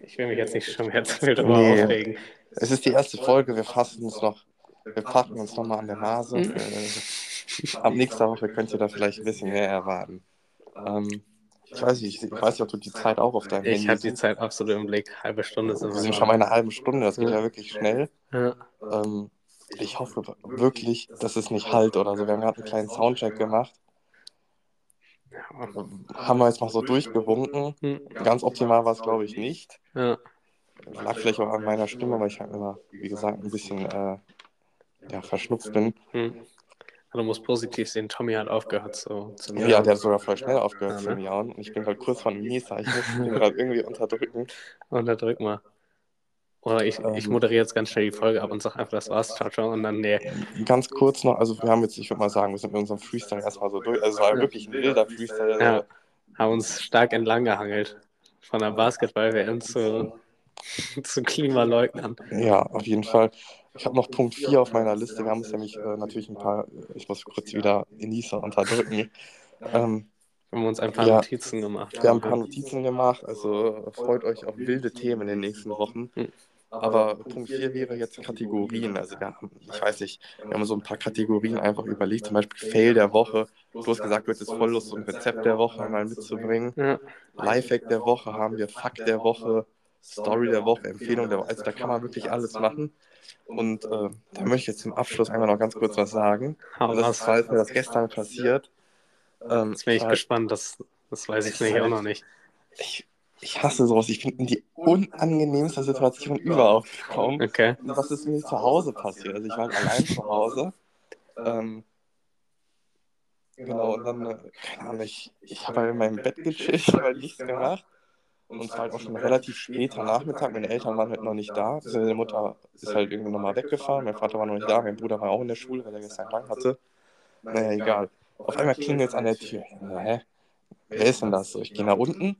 ich will mich jetzt nicht schon mehr zu viel darüber Nee. aufregen. Es ist die erste Folge, wir fassen uns noch, wir packen uns nochmal an der Nase. Mhm. Äh, ab nächster Woche könnt ihr da vielleicht ein bisschen mehr erwarten. Ähm, ich weiß nicht, ich weiß nicht, ob du die Zeit auch auf deinem Ich Handy habe die. Zeit absolut im Blick. Halbe Stunde sind Wir wir sind schon bei einer halben Stunde, das geht Ja. ja wirklich schnell. Ja. Ähm, ich hoffe wirklich, dass es nicht halt oder so. Wir haben gerade einen kleinen Soundcheck gemacht. Haben wir jetzt mal so durchgewunken. Hm. Ganz optimal war es, glaube ich, nicht. Ja. Lag vielleicht auch an meiner Stimme, weil ich halt immer, wie gesagt, ein bisschen äh, ja, verschnupft bin. Hm. Du musst positiv sehen, Tommy hat aufgehört zu, zu Ja, miauen. der hat sogar voll schnell aufgehört Ja, zu ne? miauen. Und ich bin gerade kurz von Nisa. Ich muss ihn gerade irgendwie unterdrücken. Unterdrück mal. Oder ich, ich Ähm. moderiere jetzt ganz schnell die Folge ab und sag einfach, das war's, ciao, ciao, und dann, nee. Ganz kurz noch, also wir haben jetzt, ich würde mal sagen, wir sind mit unserem Freestyle erstmal so durch. Also es war Ja. wirklich ein wilder Freestyle. Also, Ja, haben uns stark entlang gehangelt. Von der Basketball-WM zu, zu Klimaleugnern. Ja, auf jeden Fall. Ich habe noch Punkt 4 auf meiner Liste. Wir haben uns nämlich äh, natürlich ein paar, ich muss kurz wieder Enisa unterdrücken. Ähm, Wir haben uns ein paar Ja. Notizen gemacht. wir haben ein paar Notizen gemacht, also äh, freut euch auf wilde Themen in den nächsten Wochen. Hm. Aber Punkt 4 wäre jetzt Kategorien. Also wir haben, ich weiß nicht, wir haben so ein paar Kategorien einfach überlegt, zum Beispiel Fail der Woche. Hast gesagt, du hättest voll Lust, so ein Rezept der Woche mal mitzubringen. Ja, Lifehack der Woche haben wir, Fuck der Woche, Story der Woche, Empfehlung der Woche. Also da kann man wirklich alles machen. Und äh, da möchte ich jetzt zum Abschluss einmal noch ganz kurz was sagen. Und das ist, weil mir das gestern passiert. Ähm, Jetzt bin ich weil gespannt, das, das weiß ich nämlich auch noch nicht. ich, ich hasse sowas. Ich bin in die unangenehmste Situation überhaupt gekommen. Okay. Und was ist mir zu Hause passiert? Also ich war allein zu Hause. Ähm, genau, und dann, äh, keine Ahnung, ich, ich habe halt in meinem Bett gechillt, habe halt nichts gemacht. Und es war halt auch schon relativ später Nachmittag. Meine Eltern waren halt noch nicht da. Also meine Mutter ist halt irgendwie nochmal weggefahren. Mein Vater war noch nicht da. Mein Bruder war auch in der Schule, weil er gestern lang hatte. Naja, egal. Auf einmal klingelt es an der Tür. So, Hä? Wer ist denn das so? Ich gehe nach unten,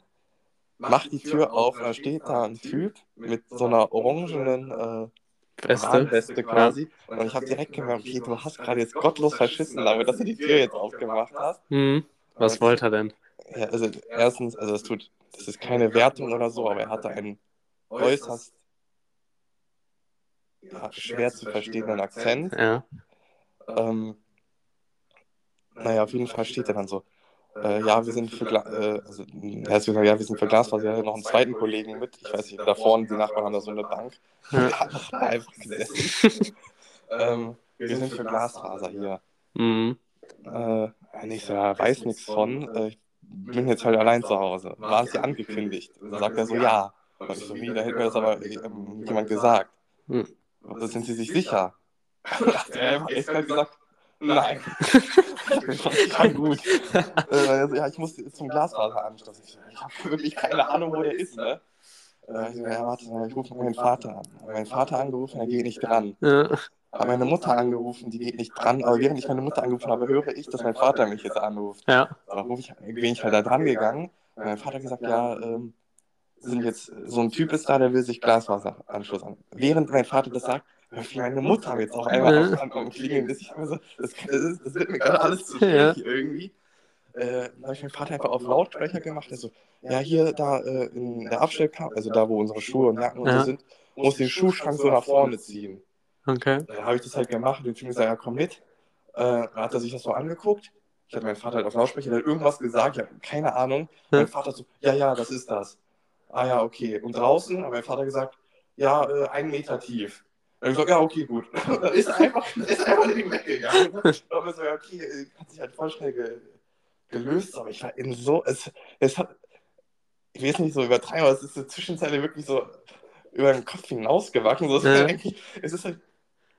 mach die Tür auf, da steht da ein Typ mit so einer orangenen äh, Beste. Warnweste quasi. Und ich habe direkt gemerkt, okay, du hast gerade jetzt gottlos verschissen damit, dass du die Tür jetzt aufgemacht hast. Hm. Was wollte er denn? Ja, also erstens, also das tut, das ist keine Wertung oder so, aber er hatte einen äußerst ja, schwer zu verstehenden Akzent. Ja. Ähm, naja, auf jeden Fall steht er dann so. Äh, ja, wir sind für Gla äh, also, er hat gesagt, ja, wir sind für Glasfaser. Er hat noch einen zweiten Kollegen mit. Ich weiß nicht, da vorne, die Nachbarn haben da so eine Bank. Ja. Hat da einfach gesessen. ähm, wir sind für Glasfaser hier. Hm. Äh, ich so, ja, weiß nichts von. Äh, ich bin jetzt halt allein zu Hause. War es ja angekündigt? Und dann sagt er so, ja. Und ich so, wie, da hätte mir das aber ähm, jemand gesagt. Hm. Da sind Sie sich sicher? er hat eiskalt gesagt, nein. ja, gut. Also, ja, ich muss zum Glasfaseranschluss. Ich, ich habe wirklich keine Ahnung, wo der ist, ne? Äh, ich so, ja, warte mal, ich rufe meinen Vater an. Meinen Vater angerufen, er geht nicht dran. Ja. Habe meine Mutter angerufen, die geht nicht dran. Aber während ich meine Mutter angerufen habe, höre ich, dass mein Vater mich jetzt anruft. Ja. Da ich, bin ich halt da dran gegangen. Und mein Vater hat gesagt, ja, ähm, sind jetzt, so ein Typ ist da, der will sich Glasfaseranschluss an. Während mein Vater das sagt, sich meine Mutter jetzt auf einmal Ja. und klingeln. Das, ich mir so, das, das, ist, das wird mir gerade alles zu Ja. schwierig irgendwie. Äh, dann habe ich meinen Vater einfach auf Lautsprecher gemacht. Er so, ja, hier, da äh, in der Abstellkammer, also da, wo unsere Schuhe und Jacken und Ja. so sind, muss den Schuhschrank so nach vorne ziehen. Okay. Dann habe ich das halt gemacht und ich gesagt, ja, komm mit. Äh, dann hat er sich das so angeguckt. Ich hatte meinen Vater halt auf Lautsprecher, der hat irgendwas gesagt, ich habe keine Ahnung. Ja. Mein Vater so, ja, ja, das ist das. Ah ja, okay. Und draußen hat mein Vater gesagt, ja, äh, ein Meter tief. Dann hab ich gesagt, ja, okay, gut. dann ist er einfach, ist er einfach nicht weggegangen. Und dann so, ja, okay, äh, hat sich halt voll schnell ge gelöst, aber ich war in so, es, es hat, ich will es nicht so übertreiben, aber es ist zur Zwischenzeile wirklich so über den Kopf hinausgewachsen. So, es, ist Ja. halt es ist halt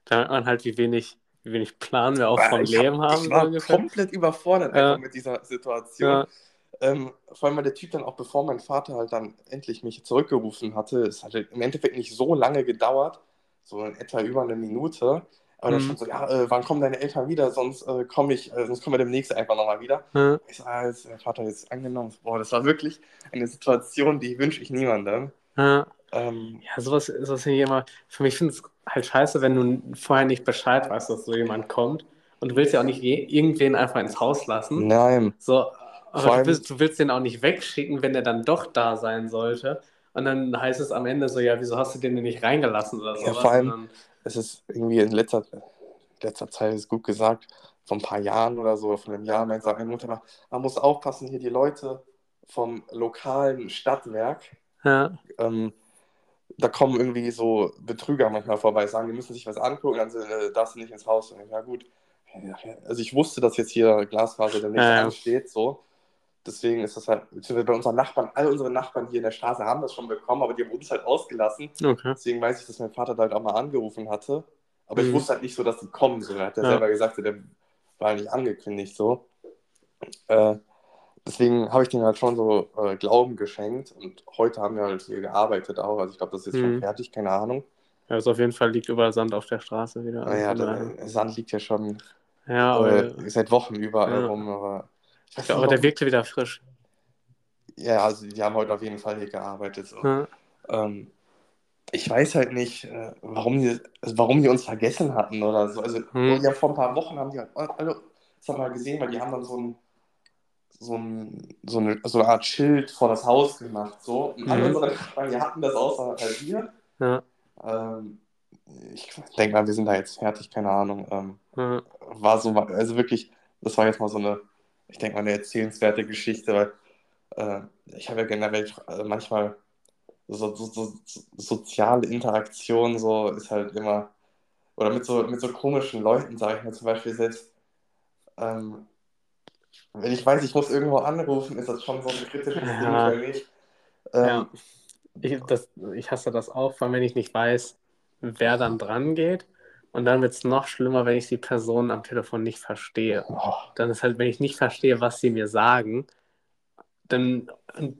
Da merkt man halt, wie wenig, wie wenig Plan wir auch vom ich hab- Leben haben. Ich war ungefähr. komplett überfordert Ja. einfach mit dieser Situation. Ja. Ähm, vor allem, weil der Typ dann auch, bevor mein Vater halt dann endlich mich zurückgerufen hatte, es hat halt im Endeffekt nicht so lange gedauert, so in etwa über eine Minute. Aber dann Mhm. stand so, ja, äh, wann kommen deine Eltern wieder? Sonst äh, komme ich, äh, sonst kommen wir demnächst einfach nochmal wieder. Ja. Ich so, ah, ist der Vater jetzt angenommen. Boah, das war wirklich eine Situation, die wünsche ich niemandem. Ja. Ähm, Ja, sowas, sowas finde ich immer. Für mich finde es halt scheiße, wenn du vorher nicht Bescheid weißt, dass so jemand kommt. Und du willst ja auch nicht irgendwen einfach ins Haus lassen. nein. So, aber du willst, du willst den auch nicht wegschicken, wenn der dann doch da sein sollte. Und dann heißt es am Ende so, ja, wieso hast du den denn nicht reingelassen oder Ja, sowas? vor allem- dann, Es ist irgendwie in letzter, letzter Zeit, ist gut gesagt, vor ein paar Jahren oder so, von einem Jahr, meinte meine Mutter mal, man muss aufpassen, hier die Leute vom lokalen Stadtwerk, ja, ähm, da kommen irgendwie so Betrüger manchmal vorbei, sagen, die müssen sich was angucken, dann äh, darfst du nicht ins Haus. Und ich, ja gut, also ich wusste, dass jetzt hier Glasfaser demnächst Ja, ansteht, so. Deswegen ist das halt, bei unseren Nachbarn, alle unsere Nachbarn hier in der Straße haben das schon bekommen, aber die haben uns halt ausgelassen. okay. Deswegen weiß ich, dass mein Vater da halt auch mal angerufen hatte. Aber ich Mhm. wusste halt nicht so, dass die kommen. So. Er hat ja, Ja. selber gesagt, der war nicht angekündigt so. Äh, deswegen habe ich denen halt schon so äh, Glauben geschenkt. Und heute haben wir halt hier gearbeitet auch. Also ich glaube, das ist jetzt schon Mhm. fertig, keine Ahnung. Ja, also auf jeden Fall liegt überall Sand auf der Straße wieder. Naja, Also, der Sand liegt ja schon ja, aber, äh, seit Wochen überall Ja. rum. Aber, ja, aber der wirkte wieder frisch. Ja, also die haben heute auf jeden Fall hier gearbeitet. So. Ja. Ähm, ich weiß halt nicht, äh, warum, die, also warum die uns vergessen hatten oder so. Also, Hm. ja, vor ein paar Wochen haben die halt alle, das haben wir gesehen, weil die haben dann so ein, so, ein, so, eine, so eine Art Schild vor das Haus gemacht. So. Und alle Mhm. unsere Nachbarn, hatten das außer halt wir. Ja. Ähm, ich denke mal, wir sind da jetzt fertig, keine Ahnung. Ähm, Ja. war so, also wirklich, das war jetzt mal so eine, ich denke mal, eine erzählenswerte Geschichte, weil äh, ich habe ja generell äh, manchmal so, so, so, so soziale Interaktion so ist halt immer, oder mit so, mit so komischen Leuten, sage ich mal zum Beispiel selbst, ähm, wenn ich weiß, ich muss irgendwo anrufen, ist das schon so ein kritisches Ja. Ding für mich. Ähm, Ja. Ich, das, ich hasse das auch, vor allem wenn ich nicht weiß, wer dann dran geht. Und dann wird es noch schlimmer, wenn ich die Person am Telefon nicht verstehe. oh, Dann ist halt, wenn ich nicht verstehe, was sie mir sagen, dann, dann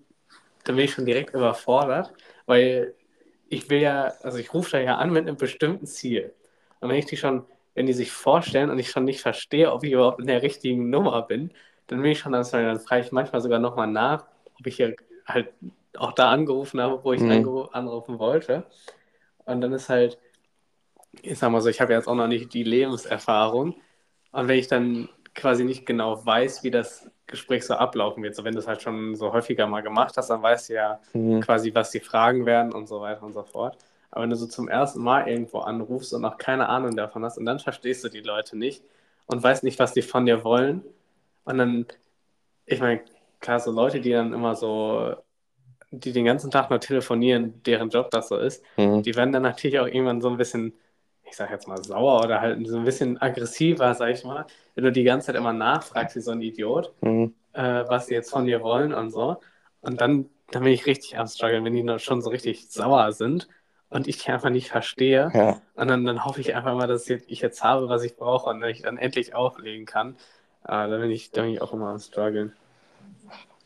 bin ich schon direkt überfordert, weil ich will ja, also ich rufe da ja an mit einem bestimmten Ziel. Und wenn ich die schon, wenn die sich vorstellen und ich schon nicht verstehe, ob ich überhaupt in der richtigen Nummer bin, dann bin ich schon, dann, dann frage ich manchmal sogar nochmal nach, ob ich hier halt auch da angerufen habe, wo ich Mhm. anrufen wollte. Und dann ist halt, ich sag mal so, ich habe jetzt auch noch nicht die Lebenserfahrung. Und wenn ich dann quasi nicht genau weiß, wie das Gespräch so ablaufen wird, so wenn du es halt schon so häufiger mal gemacht hast, dann weißt du ja hm, quasi, was die Fragen werden und so weiter und so fort. Aber wenn du so zum ersten Mal irgendwo anrufst und noch keine Ahnung davon hast und dann verstehst du die Leute nicht und weißt nicht, was die von dir wollen und dann, ich meine, klar, so Leute, die dann immer so, die den ganzen Tag nur telefonieren, deren Job das so ist, hm, die werden dann natürlich auch irgendwann so ein bisschen, ich sag jetzt mal sauer oder halt so ein bisschen aggressiver, sag ich mal, wenn du die ganze Zeit immer nachfragst, wie so ein Idiot, hm. äh, was sie jetzt von dir wollen und so. Und dann, dann bin ich richtig am struggeln, wenn die schon so richtig sauer sind und ich einfach nicht verstehe. Ja. Und dann, dann hoffe ich einfach mal, dass ich jetzt habe, was ich brauche und dass ich dann endlich auflegen kann. Äh, da, bin ich, da bin ich auch immer am struggeln.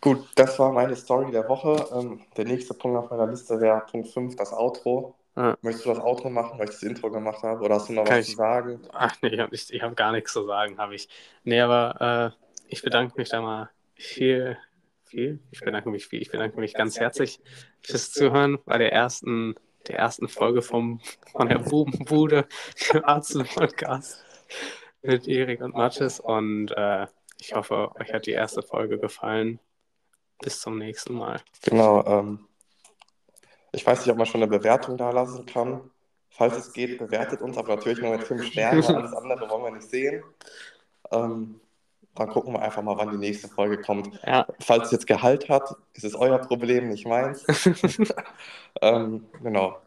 Gut, das war meine Story der Woche. Ähm, der nächste Punkt auf meiner Liste wäre Punkt 5, das Outro. Ja. Möchtest du das Outro machen, weil ich das Intro gemacht habe? Oder hast du noch Kann was ich- zu sagen? Ach nee, ich habe hab gar nichts zu sagen, habe ich. Nee, aber äh, ich bedanke mich da mal viel, viel. Ich bedanke mich viel. Ich bedanke mich ganz herzlich fürs Zuhören bei der ersten, der ersten Folge vom, von der Bubenbude im Arzt-Podcast mit Erik und Mathis. Und äh, ich hoffe, euch hat die erste Folge gefallen. Bis zum nächsten Mal. Genau. Ähm, ich weiß nicht, ob man schon eine Bewertung da lassen kann. Falls es geht, bewertet uns, aber natürlich nur mit 5 Sternen. Alles andere wollen wir nicht sehen. Ähm, dann gucken wir einfach mal, wann die nächste Folge kommt. Ja, Falls es jetzt Gehalt hat, ist es euer Problem, nicht meins. ähm, genau.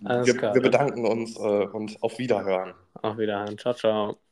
Wir, wir bedanken uns äh, und auf Wiederhören. Auf Wiedersehen. Ciao, ciao.